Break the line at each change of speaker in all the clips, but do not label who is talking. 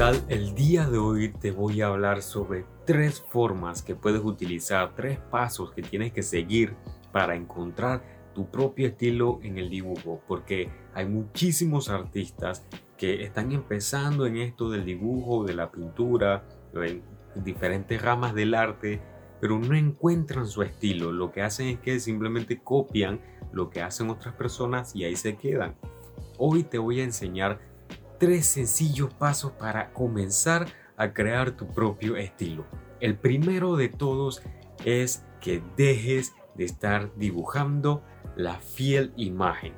tal? El día de hoy te voy a hablar sobre tres formas que puedes utilizar, tres pasos que tienes que seguir para encontrar tu propio estilo en el dibujo, porque hay muchísimos artistas que están empezando en esto del dibujo, de la pintura, en diferentes ramas del arte, pero no encuentran su estilo. Lo que hacen es que simplemente copian lo que hacen otras personas y ahí se quedan. Hoy te voy a enseñar tres sencillos pasos para comenzar a crear tu propio estilo. El primero de todos es que dejes de estar dibujando la fiel imagen.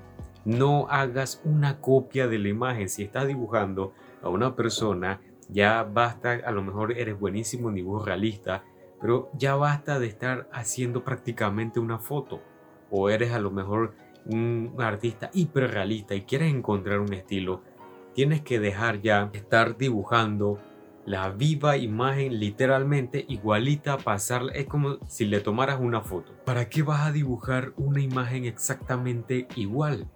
No hagas una copia de la imagen. Si estás dibujando a una persona, ya basta, a lo mejor eres buenísimo en dibujo realista, pero ya basta de estar haciendo prácticamente una foto. O eres a lo mejor un artista hiperrealista y quieres encontrar un estilo, tienes que dejar ya estar dibujando la viva imagen literalmente igualita a pasarla. Es como si le tomaras una foto. ¿Para qué vas a dibujar una imagen exactamente igual?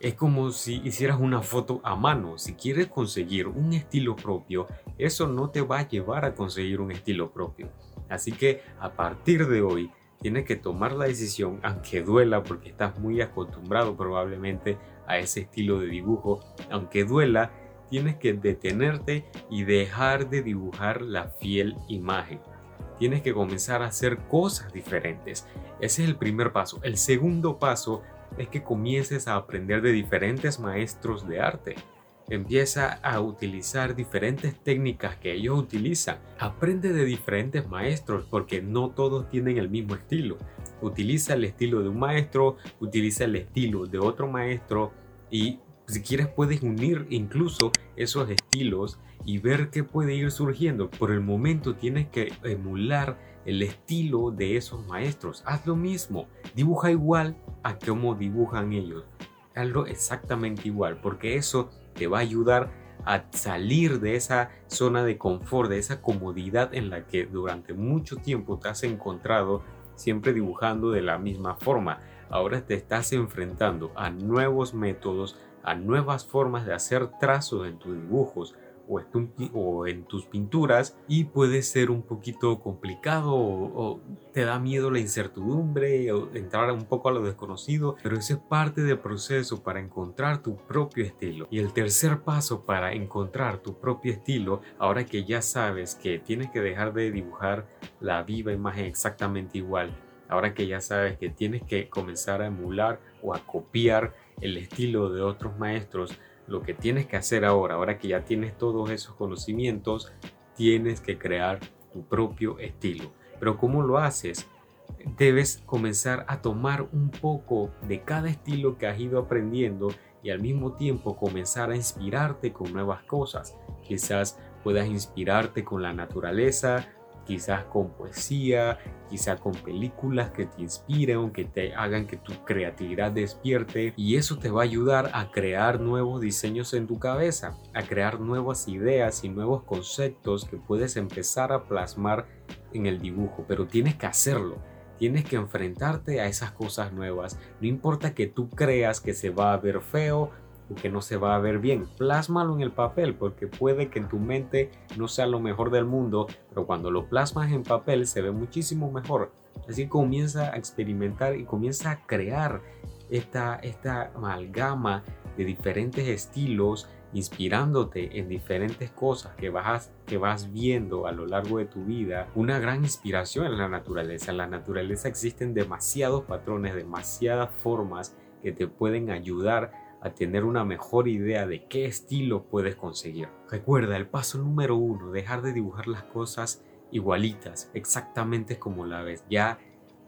Es como si hicieras una foto a mano. Si quieres conseguir un estilo propio, eso no te va a llevar a conseguir un estilo propio. Así que a partir de hoy tienes que tomar la decisión, aunque duela porque estás muy acostumbrado probablemente a ese estilo de dibujo, aunque duela, tienes que detenerte y dejar de dibujar la fiel imagen. Tienes que comenzar a hacer cosas diferentes. Ese es el primer paso. El segundo paso es que comiences a aprender de diferentes maestros de arte. Empieza a utilizar diferentes técnicas que ellos utilizan. Aprende de diferentes maestros porque no todos tienen el mismo estilo. Utiliza el estilo de un maestro, utiliza el estilo de otro maestro y si quieres puedes unir incluso esos estilos y ver qué puede ir surgiendo. Por el momento tienes que emular el estilo de esos maestros. Haz lo mismo, dibuja igual a cómo dibujan ellos. Hazlo exactamente igual, porque eso te va a ayudar a salir de esa zona de confort, de esa comodidad en la que durante mucho tiempo te has encontrado siempre dibujando de la misma forma. Ahora te estás enfrentando a nuevos métodos, a nuevas formas de hacer trazos en tus dibujos o, en tus pinturas y puede ser un poquito complicado o, te da miedo la incertidumbre o entrar un poco a lo desconocido, pero ese es parte del proceso para encontrar tu propio estilo. Y el tercer paso para encontrar tu propio estilo, ahora que ya sabes que tienes que dejar de dibujar la viva imagen exactamente igual, ahora que ya sabes que tienes que comenzar a emular o a copiar el estilo de otros maestros, lo que tienes que hacer ahora, ahora que ya tienes todos esos conocimientos, tienes que crear tu propio estilo. Pero ¿cómo lo haces? Debes comenzar a tomar un poco de cada estilo que has ido aprendiendo y al mismo tiempo comenzar a inspirarte con nuevas cosas. Quizás puedas inspirarte con la naturaleza, quizás con poesía, quizás con películas que te inspiren, que te hagan que tu creatividad despierte y eso te va a ayudar a crear nuevos diseños en tu cabeza, a crear nuevas ideas y nuevos conceptos que puedes empezar a plasmar en el dibujo, pero tienes que hacerlo. Tienes que enfrentarte a esas cosas nuevas. No importa que tú creas que se va a ver feo, que no se va a ver bien. Plásmalo en el papel porque puede que en tu mente no sea lo mejor del mundo, pero cuando lo plasmas en papel se ve muchísimo mejor. Así comienza a experimentar y comienza a crear esta, esta amalgama de diferentes estilos, inspirándote en diferentes cosas que vas, que vas viendo a lo largo de tu vida. Una gran inspiración en la naturaleza. En la naturaleza existen demasiados patrones, demasiadas formas que te pueden ayudar a tener una mejor idea de qué estilo puedes conseguir. Recuerda el paso número uno, dejar de dibujar las cosas igualitas, exactamente como la ves. Ya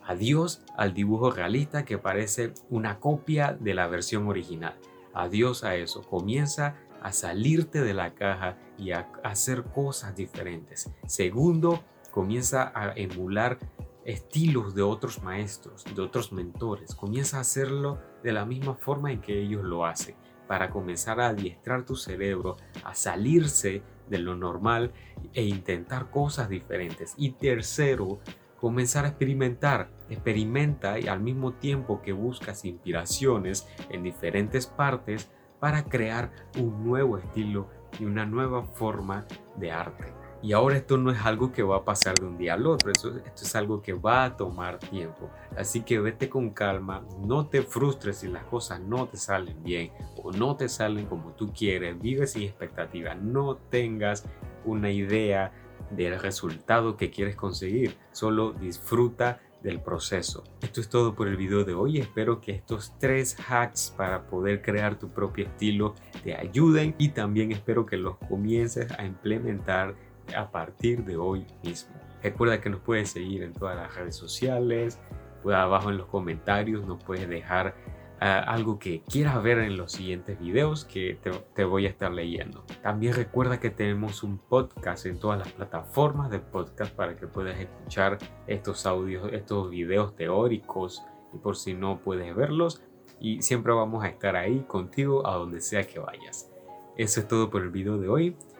adiós al dibujo realista que parece una copia de la versión original. Adiós a eso. Comienza a salirte de la caja y a hacer cosas diferentes. Segundo, comienza a emular estilos de otros maestros, de otros mentores. Comienza a hacerlo de la misma forma en que ellos lo hacen, para comenzar a adiestrar tu cerebro a salirse de lo normal e intentar cosas diferentes. Y tercero, comenzar a experimentar. Experimenta y al mismo tiempo que buscas inspiraciones en diferentes partes para crear un nuevo estilo y una nueva forma de arte. Y ahora esto no es algo que va a pasar de un día al otro, esto, esto es algo que va a tomar tiempo. Así que vete con calma, no te frustres si las cosas no te salen bien o no te salen como tú quieres, vive sin expectativa, no tengas una idea del resultado que quieres conseguir, solo disfruta del proceso. Esto es todo por el video de hoy. Espero que estos tres hacks para poder crear tu propio estilo te ayuden y también espero que los comiences a implementar a partir de hoy mismo. Recuerda que nos puedes seguir en todas las redes sociales, pues abajo en los comentarios nos puedes dejar ah, algo que quieras ver en los siguientes videos que te, te, voy a estar leyendo. También recuerda que tenemos un podcast en todas las plataformas de podcast para que puedas escuchar estos audios, estos videos teóricos y por si no puedes verlos y siempre vamos a estar ahí contigo a donde sea que vayas. Eso es todo por el video de hoy